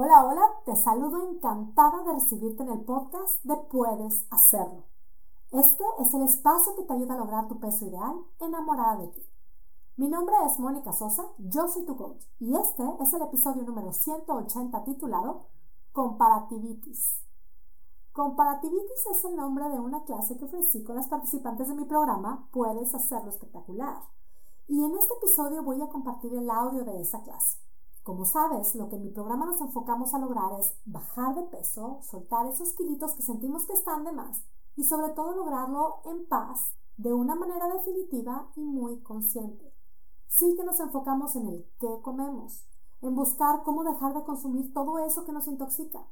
Hola, hola, te saludo encantada de recibirte en el podcast de Puedes Hacerlo. Este es el espacio que te ayuda a lograr tu peso ideal enamorada de ti. Mi nombre es Mónica Sosa, yo soy tu coach y este es el episodio número 180 titulado Comparativitis. Comparativitis es el nombre de una clase que ofrecí con las participantes de mi programa Puedes Hacerlo Espectacular. Y en este episodio voy a compartir el audio de esa clase. Como sabes, lo que en mi programa nos enfocamos a lograr es bajar de peso, soltar esos kilitos que sentimos que están de más y sobre todo lograrlo en paz, de una manera definitiva y muy consciente. Sí que nos enfocamos en el qué comemos, en buscar cómo dejar de consumir todo eso que nos intoxica.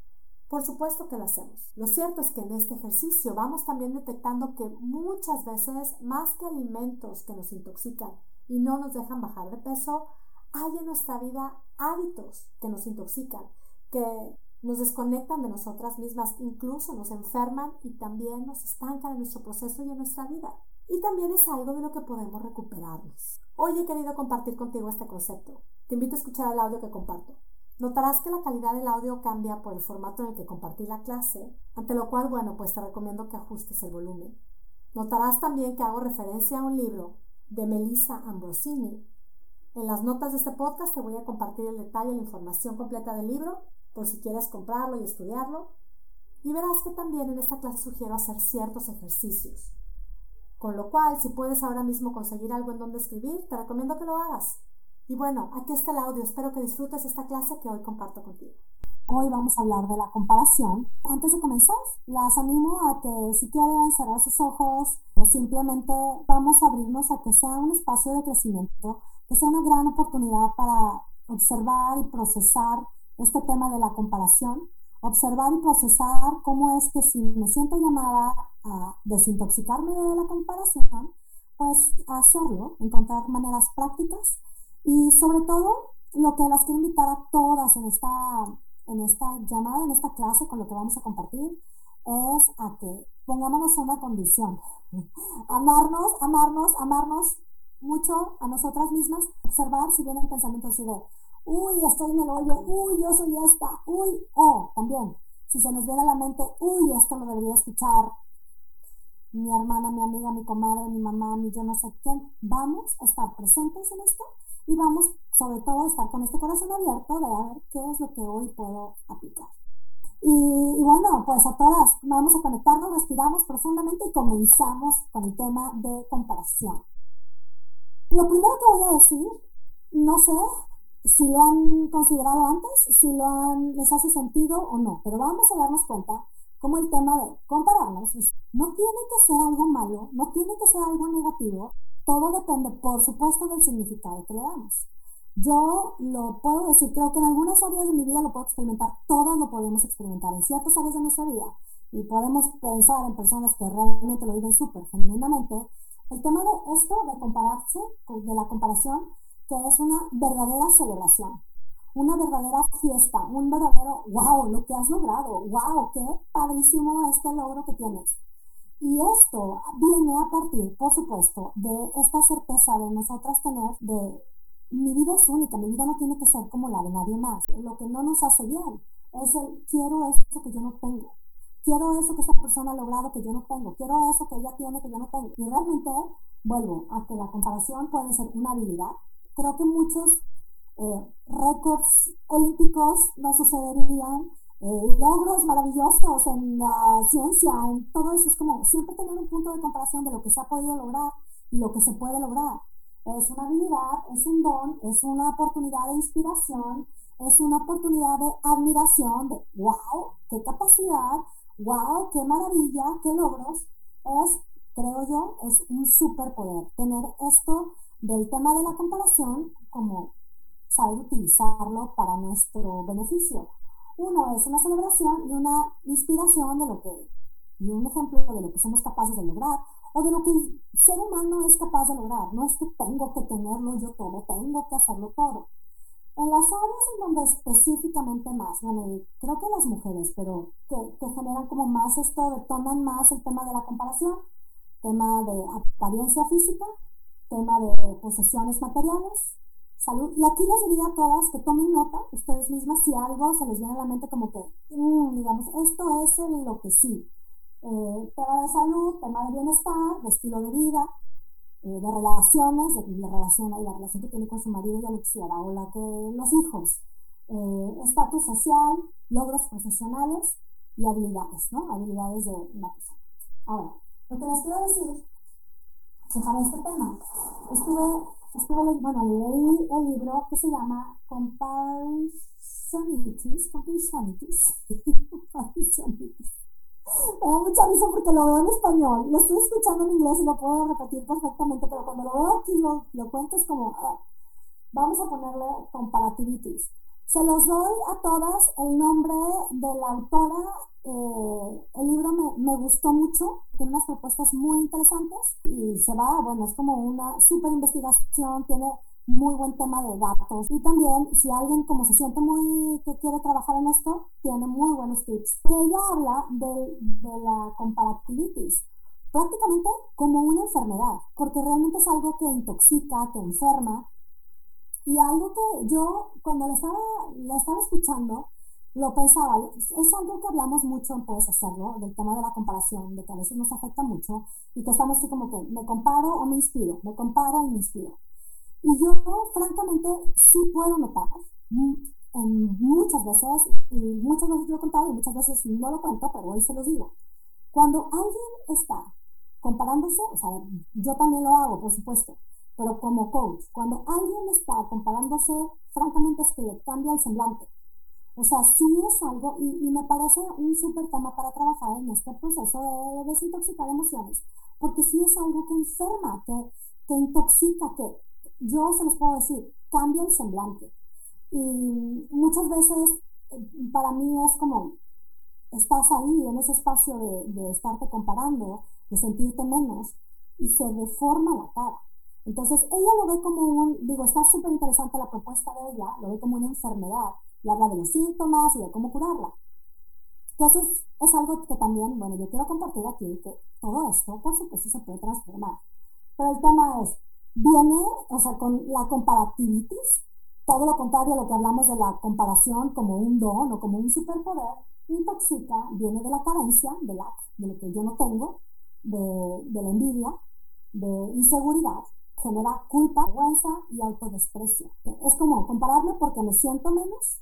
Por supuesto que lo hacemos. Lo cierto es que en este ejercicio vamos también detectando que muchas veces, más que alimentos que nos intoxican y no nos dejan bajar de peso, hay en nuestra vida hábitos que nos intoxican, que nos desconectan de nosotras mismas, incluso nos enferman y también nos estancan en nuestro proceso y en nuestra vida. Y también es algo de lo que podemos recuperarnos. Hoy he querido compartir contigo este concepto. Te invito a escuchar el audio que comparto. Notarás que la calidad del audio cambia por el formato en el que compartí la clase, ante lo cual, bueno, pues te recomiendo que ajustes el volumen. Notarás también que hago referencia a un libro de Melissa Ambrosini. En las notas de este podcast te voy a compartir el detalle la información completa del libro, por si quieres comprarlo y estudiarlo. Y verás que también en esta clase sugiero hacer ciertos ejercicios. Con lo cual, si puedes ahora mismo conseguir algo en donde escribir, te recomiendo que lo hagas. Y bueno, aquí está el audio. Espero que disfrutes esta clase que hoy comparto contigo. Hoy vamos a hablar de la comparación. Antes de comenzar, las animo a que si quieren cerrar sus ojos o simplemente vamos a abrirnos a que sea un espacio de crecimiento, que sea una gran oportunidad para observar y procesar este tema de la comparación, observar y procesar cómo es que si me siento llamada a desintoxicarme de la comparación, pues hacerlo, encontrar maneras prácticas y sobre todo, lo que las quiero invitar a todas en esta, en esta llamada, en esta clase, con lo que vamos a compartir, es a que pongámonos una condición. amarnos, amarnos, amarnos mucho a nosotras mismas, observar si vienen pensamientos de, uy, estoy en el hoyo, uy, yo soy esta, uy, o también, si se nos viene a la mente, uy, esto lo debería escuchar mi hermana, mi amiga, mi comadre, mi mamá, mi yo no sé quién, vamos a estar presentes en esto y vamos sobre todo a estar con este corazón abierto de a ver qué es lo que hoy puedo aplicar. Y, bueno, pues a todas, vamos a conectarnos, respiramos profundamente y comenzamos con el tema de comparación. Lo primero que voy a decir, no sé si lo han considerado antes, si lo han, les hace sentido o no, pero vamos a darnos cuenta cómo el tema de compararnos no tiene que ser algo malo, no tiene que ser algo negativo, todo depende, por supuesto, del significado que le damos. Yo lo puedo decir, creo que en algunas áreas de mi vida lo puedo experimentar, todas lo podemos experimentar en ciertas áreas de nuestra vida y podemos pensar en personas que realmente lo viven súper genuinamente. El tema de esto, de compararse, de la comparación, que es una verdadera celebración, una verdadera fiesta, un verdadero wow, lo que has logrado, wow, qué padrísimo este logro que tienes. Y esto viene a partir, por supuesto, de esta certeza de nosotras tener de mi vida es única, mi vida no tiene que ser como la de nadie más. Lo que no nos hace bien es el quiero eso que yo no tengo. Quiero eso que esta persona ha logrado que yo no tengo. Quiero eso que ella tiene que yo no tengo. Y realmente vuelvo a que la comparación puede ser una habilidad. Creo que muchos eh, récords olímpicos no sucederían eh, logros maravillosos en la ciencia, en todo eso. Es como siempre tener un punto de comparación de lo que se ha podido lograr y lo que se puede lograr. Es una habilidad, es un don, es una oportunidad de inspiración, es una oportunidad de admiración, de wow, qué capacidad, wow, qué maravilla, qué logros. Es, creo yo, es un superpoder tener esto del tema de la comparación como saber utilizarlo para nuestro beneficio. Uno es una celebración y una inspiración de lo que, y un ejemplo de lo que somos capaces de lograr o de lo que el ser humano es capaz de lograr. No es que tengo que tenerlo yo todo, tengo que hacerlo todo. En las áreas en donde específicamente más, bueno, creo que las mujeres, pero que, que generan como más esto, detonan más el tema de la comparación, tema de apariencia física, tema de posesiones materiales, salud. Y aquí les diría a todas que tomen nota ustedes mismas si algo se les viene a la mente como que, mm, digamos, esto es lo que sí. Eh, tema de salud, tema de bienestar, de estilo de vida, eh, de relaciones, de la relación, la relación que tiene con su marido ya lo quisiera, o la que los hijos, eh, estatus social, logros profesionales y habilidades, ¿no? Habilidades de una persona. Ahora, lo que les quiero decir, para este tema, estuve, estuve bueno, leí el libro que se llama Comparisonitis, Comparisonitis, Comparisonitis me da mucha risa porque lo veo en español. Lo estoy escuchando en inglés y lo puedo repetir perfectamente, pero cuando lo veo aquí lo, lo cuento es como, ah, vamos a ponerle comparativities. Se los doy a todas el nombre de la autora. Eh, el libro me, me, gustó mucho, tiene unas propuestas muy interesantes y se va, bueno, es como una súper investigación, tiene muy buen tema de datos. Y también, si alguien como se siente muy que quiere trabajar en esto, tiene muy buenos tips. Que ella habla de, de la comparativitis prácticamente como una enfermedad, porque realmente es algo que intoxica, que enferma. Y algo que yo, cuando la estaba, la estaba escuchando, lo pensaba, es algo que hablamos mucho en Puedes Hacerlo, del tema de la comparación, de que a veces nos afecta mucho y que estamos así como que me comparo o me inspiro, me comparo y me inspiro. Y yo, francamente, sí puedo notar en muchas veces, y muchas veces lo he contado y muchas veces no lo cuento, pero hoy se los digo. Cuando alguien está comparándose, o sea, yo también lo hago, por supuesto, pero como coach, cuando alguien está comparándose, francamente es que le cambia el semblante. O sea, sí es algo, y, y me parece un súper tema para trabajar en este proceso de desintoxicar emociones, porque sí es algo que enferma, que, que intoxica, que yo se los puedo decir, cambia el semblante. Y muchas veces eh, para mí es como, estás ahí en ese espacio de, de estarte comparando, de sentirte menos, y se deforma la cara. Entonces, ella lo ve como un, digo, está súper interesante la propuesta de ella, lo ve como una enfermedad y habla de los síntomas y de cómo curarla. Que eso es, es, algo que también, bueno, yo quiero compartir aquí, que todo esto, por supuesto, se puede transformar. Pero el tema es, viene, o sea, con la comparativitis, todo lo contrario a lo que hablamos de la comparación como un don o como un superpoder, intoxica, viene de la carencia, de de lo que yo no tengo, de, de la envidia, de inseguridad, genera culpa, vergüenza y autodesprecio. Es como compararme porque me siento menos.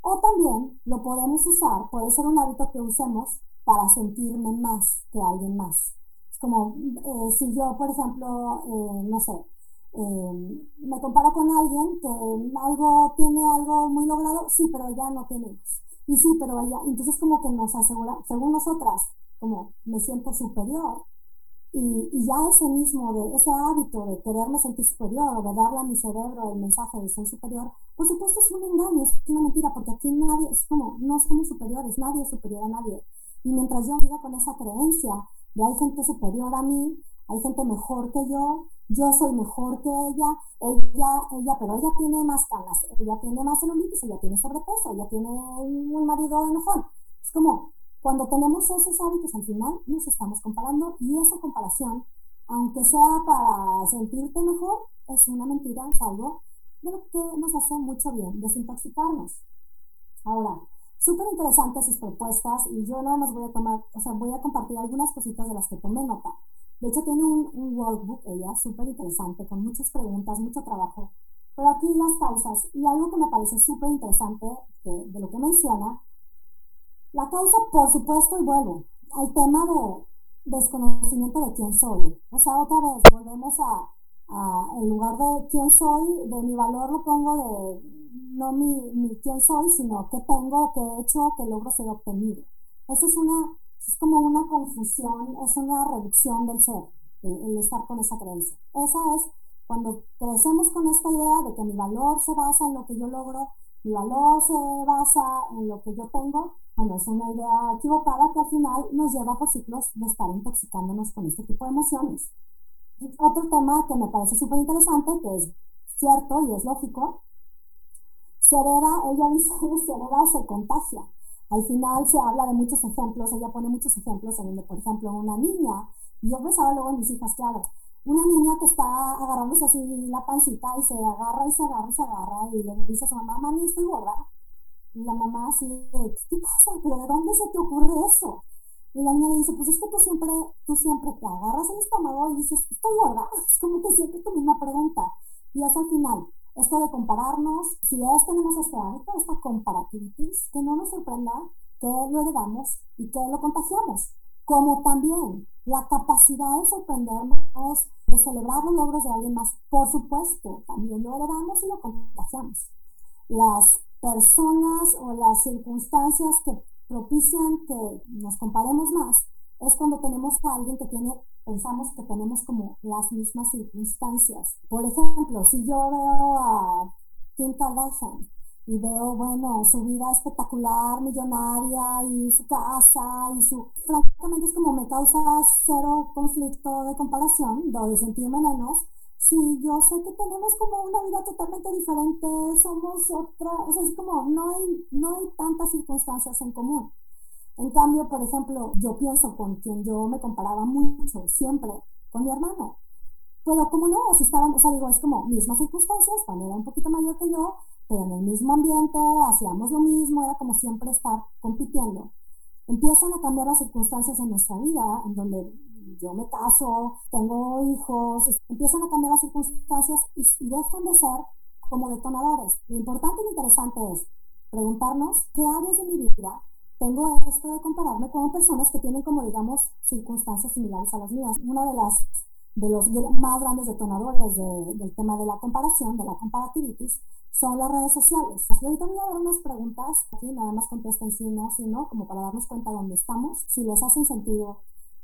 O también lo podemos usar, puede ser un hábito que usemos para sentirme más que alguien más como eh, si yo, por ejemplo, eh, no sé, eh, me comparo con alguien que algo tiene algo muy logrado, sí, pero ella no tiene hijos. Y sí, pero ella, entonces como que nos asegura, según nosotras, como me siento superior. Y, ya ese mismo, de, ese hábito de quererme sentir superior o de darle a mi cerebro el mensaje de ser superior, por supuesto es un engaño, es una mentira, porque aquí nadie, es como, no somos superiores, nadie es superior a nadie. Y mientras yo siga con esa creencia hay gente superior a mí, hay gente mejor que yo, yo soy mejor que ella, ella, ella, pero ella tiene más canas, ella tiene más celulitis, ella tiene sobrepeso, ella tiene un marido enojón. Es como, cuando tenemos esos hábitos al final nos estamos comparando y esa comparación, aunque sea para sentirte mejor, es una mentira, es algo de lo que nos hace mucho bien, desintoxicarnos. Ahora, súper interesantes sus propuestas y yo nada más voy a tomar, o sea, voy a compartir algunas cositas de las que tomé nota. De hecho, tiene un, un workbook ella súper interesante con muchas preguntas, mucho trabajo. Pero aquí las causas y algo que me parece súper interesante de lo que menciona, la causa, por supuesto, y vuelvo al tema de desconocimiento de quién soy. O sea, otra vez, volvemos a, a lugar de quién soy, de mi valor lo pongo de no mi, mi quién soy, sino qué tengo, qué he hecho, qué logro ser obtenido. Eso es una, es como una confusión, es una reducción del ser, el, estar con esa creencia. Esa es cuando crecemos con esta idea de que mi valor se basa en lo que yo logro, mi valor se basa en lo que yo tengo, bueno, es una idea equivocada que al final nos lleva por ciclos de estar intoxicándonos con este tipo de emociones. Otro tema que me parece súper interesante, que es cierto y es lógico, se hereda, ella dice, hereda o se contagia. Al final se habla de muchos ejemplos, ella pone muchos ejemplos en donde, por ejemplo, una niña, y yo pensaba luego en mis hijas, claro, una niña que está agarrándose así la pancita y se agarra y se agarra y se agarra y le dice a su mamá, mami, estoy gorda. Y la mamá así ¿qué pasa? ¿Pero de dónde se te ocurre eso? Y la niña le dice, pues es que tú siempre, tú siempre te agarras el estómago y dices, estoy gorda. Es como que siempre tu misma pregunta. Y es al final, esto de compararnos, si es tenemos este hábito, esta comparativitis, que no nos sorprenda que lo heredamos y que lo contagiamos. Como también la capacidad de sorprendernos, de celebrar los logros de alguien más, por supuesto, también lo heredamos y lo contagiamos. Las personas o las circunstancias que propician que nos comparemos más es cuando tenemos a alguien que tiene, pensamos que tenemos como las mismas circunstancias. Por ejemplo, si yo veo a Kim Kardashian y veo, bueno, su vida espectacular, millonaria y su casa y su... Francamente es como me causa cero conflicto de comparación, de sentirme menos, Sí, yo sé que tenemos como una vida totalmente diferente, somos otra, o sea, es como no hay, no hay tantas circunstancias en común. En cambio, por ejemplo, yo pienso con quien yo me comparaba mucho, siempre, con mi hermano. Pero como no, si estábamos, o sea, digo, es como mismas circunstancias, cuando era un poquito mayor que yo, pero en el mismo ambiente, hacíamos lo mismo, era como siempre estar compitiendo. Empiezan a cambiar las circunstancias en nuestra vida, en donde yo me caso, tengo hijos, empiezan a cambiar las circunstancias y, dejan de ser como detonadores. Lo importante y interesante es preguntarnos qué áreas de mi vida tengo esto de compararme con personas que tienen como digamos circunstancias similares a las mías. Una de las de los más grandes detonadores del tema de la comparación, de la comparativitis, son las redes sociales. Y ahorita voy a dar unas preguntas aquí, nada más contesten sí, no, sí, no, como para darnos cuenta de dónde estamos, si les hacen sentido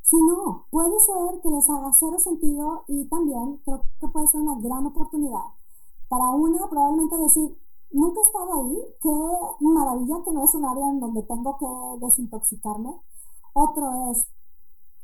si no, puede ser que les haga cero sentido y también creo que puede ser una gran oportunidad para una probablemente decir, nunca he estado ahí, qué maravilla que no es un área en donde tengo que desintoxicarme. Otro es,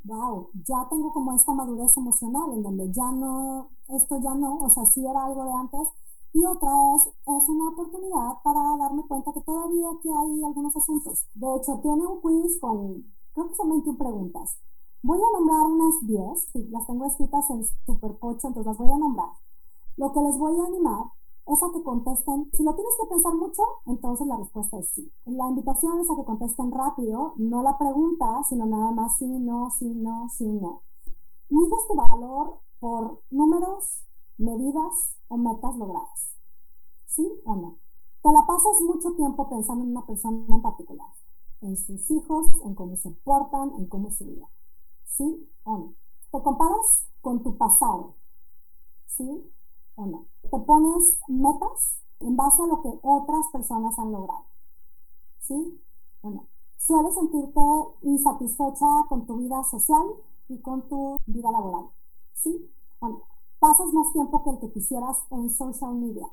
wow, ya tengo como esta madurez emocional en donde ya no, esto ya no, o sea, sí era algo de antes. Y otra es, es una oportunidad para darme cuenta que todavía aquí hay algunos asuntos. De hecho, tiene un quiz con, creo que son 21 preguntas. Voy a nombrar unas 10, las tengo escritas en Superpocho, entonces las voy a nombrar. Lo que les voy a animar es a que contesten, si lo tienes que pensar mucho, entonces la respuesta es sí. La invitación es a que contesten rápido, no la pregunta, sino nada más sí, no, sí, no, sí, no. Mides tu valor por números, medidas o metas logradas. ¿Sí o no? Te la pasas mucho tiempo pensando en una persona en particular, en sus hijos, en cómo se portan, en cómo es su vida. ¿Sí o no? Te comparas con tu pasado. ¿Sí o no? Te pones metas en base a lo que otras personas han logrado. ¿Sí o no? Sueles sentirte insatisfecha con tu vida social y con tu vida laboral. ¿Sí o? Pasas más tiempo que el que quisieras en social media.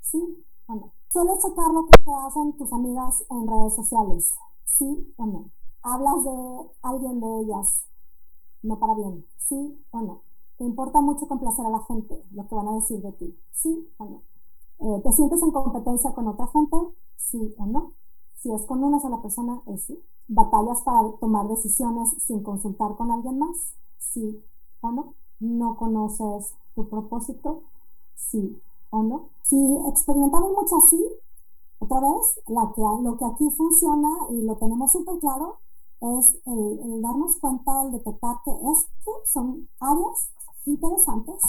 ¿Sí o no? Sueles checar lo que te hacen tus amigas en redes sociales. ¿Sí o no? Hablas de alguien de ellas no para bien, sí o no. ¿Te importa mucho complacer a la gente, lo que van a decir de ti? Sí o no. Eh, ¿Te sientes en competencia con otra gente? Sí o no. Si es con una sola persona, es sí. ¿Batallas para tomar decisiones sin consultar con alguien más? Sí o no. ¿No conoces tu propósito? Sí o no. Si experimentamos mucho así, otra vez, lo que aquí funciona y lo tenemos súper claro es el, darnos cuenta, el detectar que estos son áreas interesantes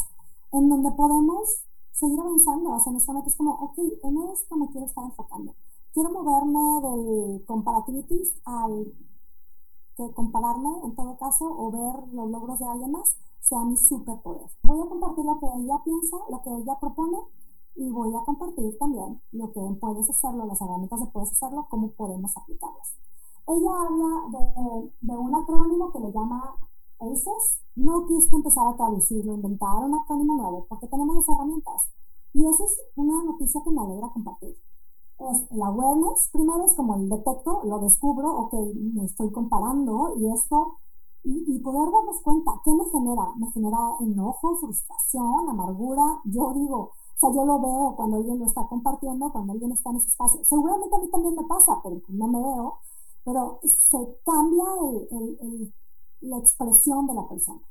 en donde podemos seguir avanzando hacia nuestra meta. Es como, ok, en esto me quiero estar enfocando. Quiero moverme del comparativitis al que compararme en todo caso o ver los logros de alguien más sea mi superpoder. Voy a compartir lo que ella piensa, lo que ella propone y voy a compartir también lo que puedes hacerlo, las herramientas de puedes hacerlo, cómo podemos aplicarlas. Ella habla de, de un acrónimo que le llama No quise empezar a traducirlo, inventar un acrónimo nuevo, porque tenemos las herramientas. Y eso es una noticia que me alegra compartir. Es el awareness, primero es como el detecto, lo descubro, ok, me estoy comparando y esto, y, poder darnos cuenta, ¿qué me genera? Me genera enojo, frustración, amargura. Yo digo, o sea, yo lo veo cuando alguien lo está compartiendo, cuando alguien está en ese espacio. Seguramente a mí también me pasa, pero no me veo pero se cambia el, el, la expresión de la persona.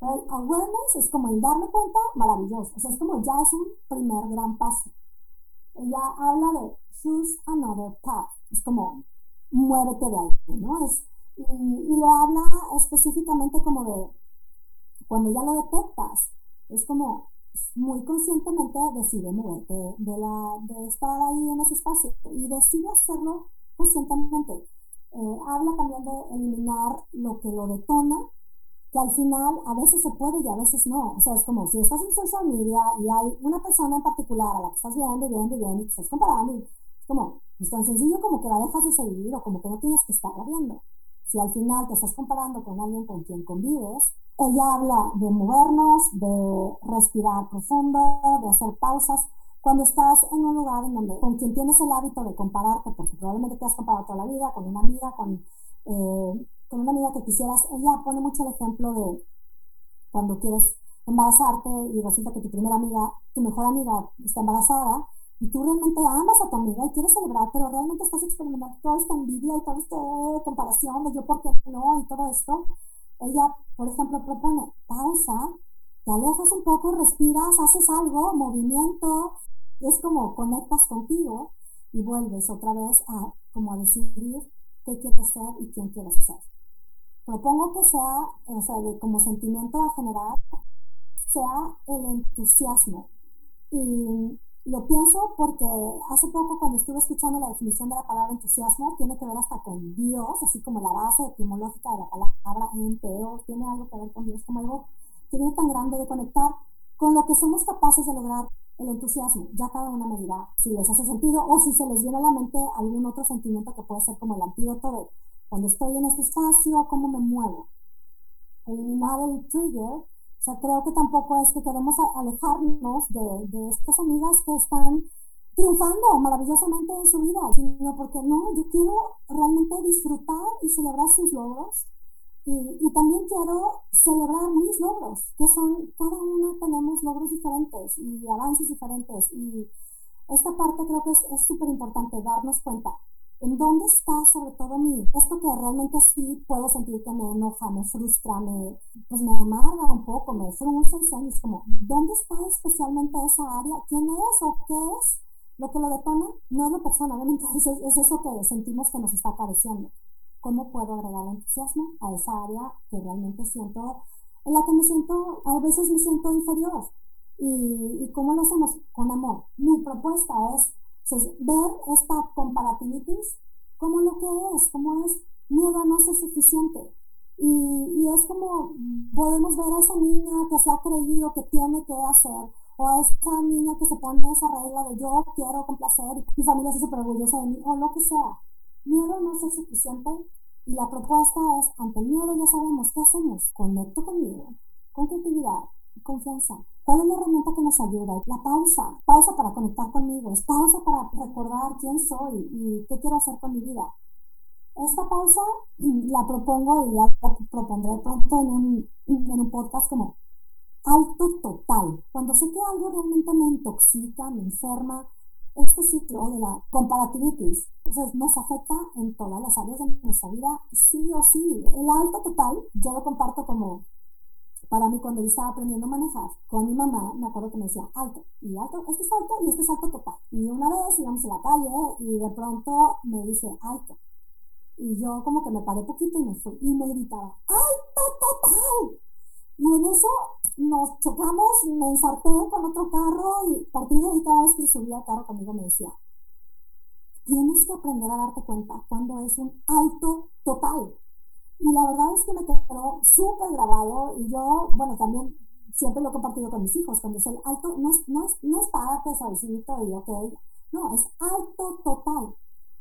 Pero el awareness es como el darme cuenta, maravilloso. O sea, es como ya es un primer gran paso. Ella habla de choose another path. Es como muévete de ahí, ¿no? Es, y, y lo habla específicamente como de cuando ya lo detectas, es como muy conscientemente decide moverte de, la, de estar ahí en ese espacio y decide hacerlo conscientemente. Eh, habla también de eliminar lo que lo detona, que al final a veces se puede y a veces no. O sea, es como si estás en social media y hay una persona en particular a la que estás viendo y viendo y viendo y te estás comparando, es como, es tan sencillo como que la dejas de seguir o como que no tienes que estarla viendo. Si al final te estás comparando con alguien con quien convives, ella habla de movernos, de respirar profundo, de hacer pausas. Cuando estás en un lugar en donde con quien tienes el hábito de compararte, porque probablemente te has comparado toda la vida con una amiga, con, eh, con una amiga que quisieras, ella pone mucho el ejemplo de cuando quieres embarazarte y resulta que tu primera amiga, tu mejor amiga está embarazada y tú realmente amas a tu amiga y quieres celebrar, pero realmente estás experimentando toda esta envidia y toda esta comparación de yo por qué no y todo esto. Ella, por ejemplo, propone pausa, te alejas un poco, respiras, haces algo, movimiento, es como conectas contigo y vuelves otra vez a como a decidir qué quieres ser y quién quieres ser. Propongo que sea, o sea, como sentimiento a generar, sea el entusiasmo. Y lo pienso porque hace poco cuando estuve escuchando la definición de la palabra entusiasmo, tiene que ver hasta con Dios, así como la base etimológica de la palabra enteo, tiene algo que ver con Dios, como algo que viene tan grande de conectar con lo que somos capaces de lograr el entusiasmo. Ya cada una me dirá si les hace sentido o si se les viene a la mente algún otro sentimiento que puede ser como el antídoto de cuando estoy en este espacio, cómo me muevo. Eliminar el trigger o sea, creo que tampoco es que queremos alejarnos de, de estas amigas que están triunfando maravillosamente en su vida, sino porque no, yo quiero realmente disfrutar y celebrar sus logros. Y, y, también quiero celebrar mis logros, que son, cada una tenemos logros diferentes y avances diferentes. Y esta parte creo que es súper importante darnos cuenta ¿En dónde está sobre todo mi, esto que realmente sí puedo sentir que me enoja, me frustra, me, pues me amarga un poco, me frustra y es como, ¿dónde está especialmente esa área? ¿Quién es o qué es lo que lo detona? No es la persona, obviamente es, es eso que sentimos que nos está careciendo. ¿Cómo puedo agregar entusiasmo a esa área que realmente siento, en la que me siento, a veces me siento inferior? ¿Y, y cómo lo hacemos? Con amor. Mi propuesta es entonces, ver esta comparativitis como lo que es, como es miedo a no ser suficiente. Y, y, es como podemos ver a esa niña que se ha creído que tiene que hacer, o a esa niña que se pone esa regla de yo quiero complacer y mi familia está súper orgullosa de mí, o lo que sea. Miedo no ser suficiente. Y la propuesta es, ante el miedo ya sabemos, ¿qué hacemos? Conecto conmigo, con creatividad, confianza. ¿Cuál es la herramienta que nos ayuda? La pausa. Pausa para conectar conmigo. Es pausa para recordar quién soy y qué quiero hacer con mi vida. Esta pausa la propongo y la propondré pronto en un, en un podcast como alto total. Cuando sé que algo realmente me intoxica, me enferma, este ciclo de la comparativitis entonces, nos afecta en todas las áreas de nuestra vida, sí o sí. El alto total, yo lo comparto como para mí, cuando yo estaba aprendiendo a manejar, con mi mamá, me acuerdo que me decía alto, y alto, este es alto y este es alto total. Y una vez íbamos a la calle y de pronto me dice alto. Y yo como que me paré poquito y me fui. Y me gritaba, alto total. Y en eso nos chocamos, me ensarté con otro carro y a partir de ahí cada vez que subía al carro conmigo me decía, tienes que aprender a darte cuenta cuando es un alto total. Y la verdad es que me quedó súper grabado y yo, bueno, también siempre lo he compartido con mis hijos, cuando es el alto, no es, no es, no es párate suavecito y ok, no, es alto total.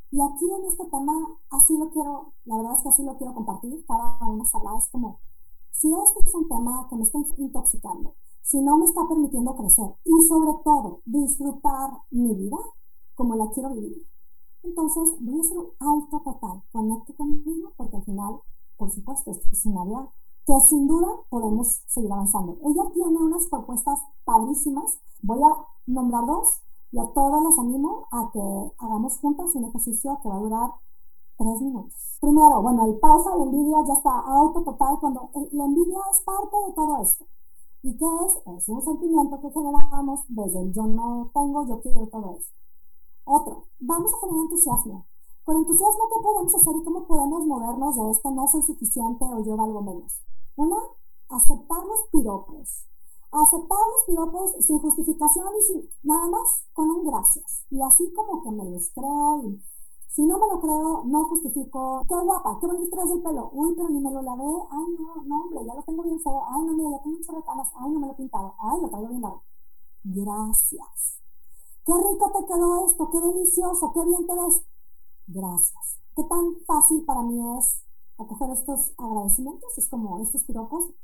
Y aquí en este tema, así lo quiero, la verdad es que así lo quiero compartir, cada una sala es como, si este es un tema que me está intoxicando, si no me está permitiendo crecer y sobre todo disfrutar mi vida como la quiero vivir, entonces voy a hacer un alto total, conecto conmigo porque al final por supuesto, es un área que sin duda podemos seguir avanzando. Ella tiene unas propuestas padrísimas. Voy a nombrar dos y a todas las animo a que hagamos juntas un ejercicio que va a durar tres minutos. Primero, bueno, el pausa, la envidia ya está auto total cuando la envidia es parte de todo esto. ¿Y qué es? Es un sentimiento que generamos desde el yo no tengo, yo quiero todo esto. Otro, vamos a generar entusiasmo. Con entusiasmo, ¿qué podemos hacer y cómo podemos movernos de este no soy suficiente o yo valgo menos? Una, aceptar los piropos. Aceptar los piropos sin justificación y sin nada más con un gracias. Y así como que me los creo y si no me lo creo, no justifico. Qué guapa, qué bonito traes el pelo. Uy, pero ni me lo lavé. Ay, no, no, hombre, ya lo tengo bien feo. Ay, no, mira, ya tengo muchas canas. Ay, no me lo he pintado. Ay, lo traigo bien largo. Gracias. Qué rico te quedó esto, qué delicioso, qué bien te ves. Gracias. Qué tan fácil para mí es acoger estos agradecimientos. Es como estos piropos,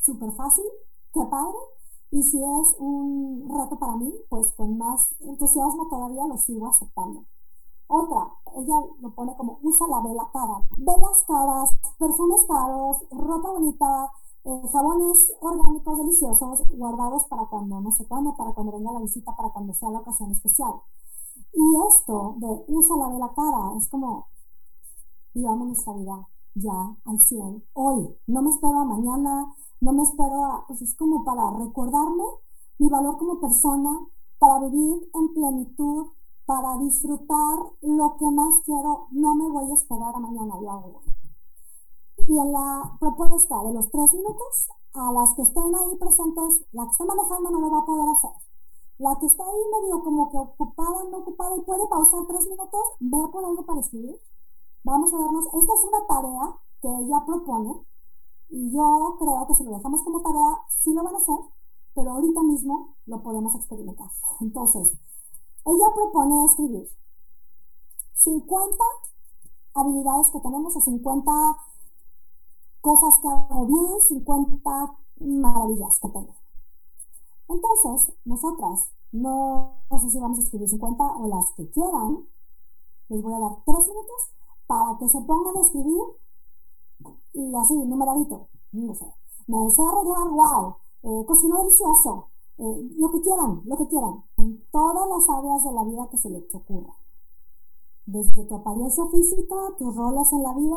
súper fácil. Qué padre. Y si es un reto para mí, pues con más entusiasmo todavía lo sigo aceptando. Otra, ella lo pone como usa la vela cara. Velas caras, perfumes caros, ropa bonita, eh, jabones orgánicos deliciosos guardados para cuando, no sé cuándo, para cuando venga la visita, para cuando sea la ocasión especial. Y esto de usa la vela cara es como vivamos nuestra vida ya al 100, hoy. No me espero a mañana, no me espero a, pues es como para recordarme mi valor como persona, para vivir en plenitud, para disfrutar lo que más quiero, no me voy a esperar a mañana, lo hago Y en la propuesta de los tres minutos, a las que estén ahí presentes, la que esté manejando no lo va a poder hacer. La que está ahí medio como que ocupada, no ocupada y puede pausar tres minutos, ve por algo para escribir. Vamos a darnos, esta es una tarea que ella propone y yo creo que si lo dejamos como tarea, sí lo van a hacer, pero ahorita mismo lo podemos experimentar. Entonces, ella propone escribir 50 habilidades que tenemos o 50 cosas que hago bien, 50 maravillas que tengo. Entonces, nosotras, no, sé si vamos a escribir 50 o las que quieran, les voy a dar 3 minutos para que se pongan a escribir y así, numeradito, no sé, me deseo arreglar, wow, eh, cocino delicioso, eh, lo que quieran, lo que quieran, en todas las áreas de la vida que se les ocurra. Desde tu apariencia física, tus roles en la vida,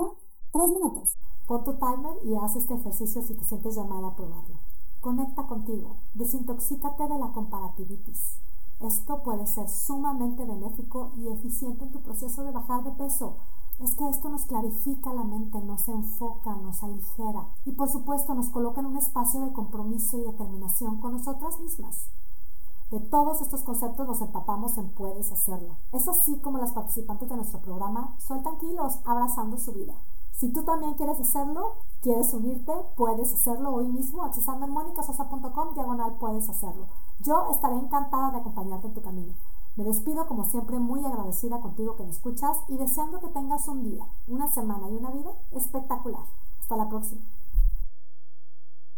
tres minutos. Pon tu timer y haz este ejercicio si te sientes llamada a probarlo. Conecta contigo, desintoxícate de la comparativitis. Esto puede ser sumamente benéfico y eficiente en tu proceso de bajar de peso es que esto nos clarifica la mente, nos enfoca, nos aligera y por supuesto nos coloca en un espacio de compromiso y determinación con nosotras mismas. De todos estos conceptos nos empapamos en puedes hacerlo. Es así como las participantes de nuestro programa sueltan kilos abrazando su vida. Si tú también quieres hacerlo, quieres unirte, puedes hacerlo hoy mismo accesando en monicasosa.com diagonal puedes hacerlo. Yo estaré encantada de acompañarte en tu camino. Me despido como siempre muy agradecida contigo que me escuchas y deseando que tengas un día, una semana y una vida espectacular. Hasta la próxima.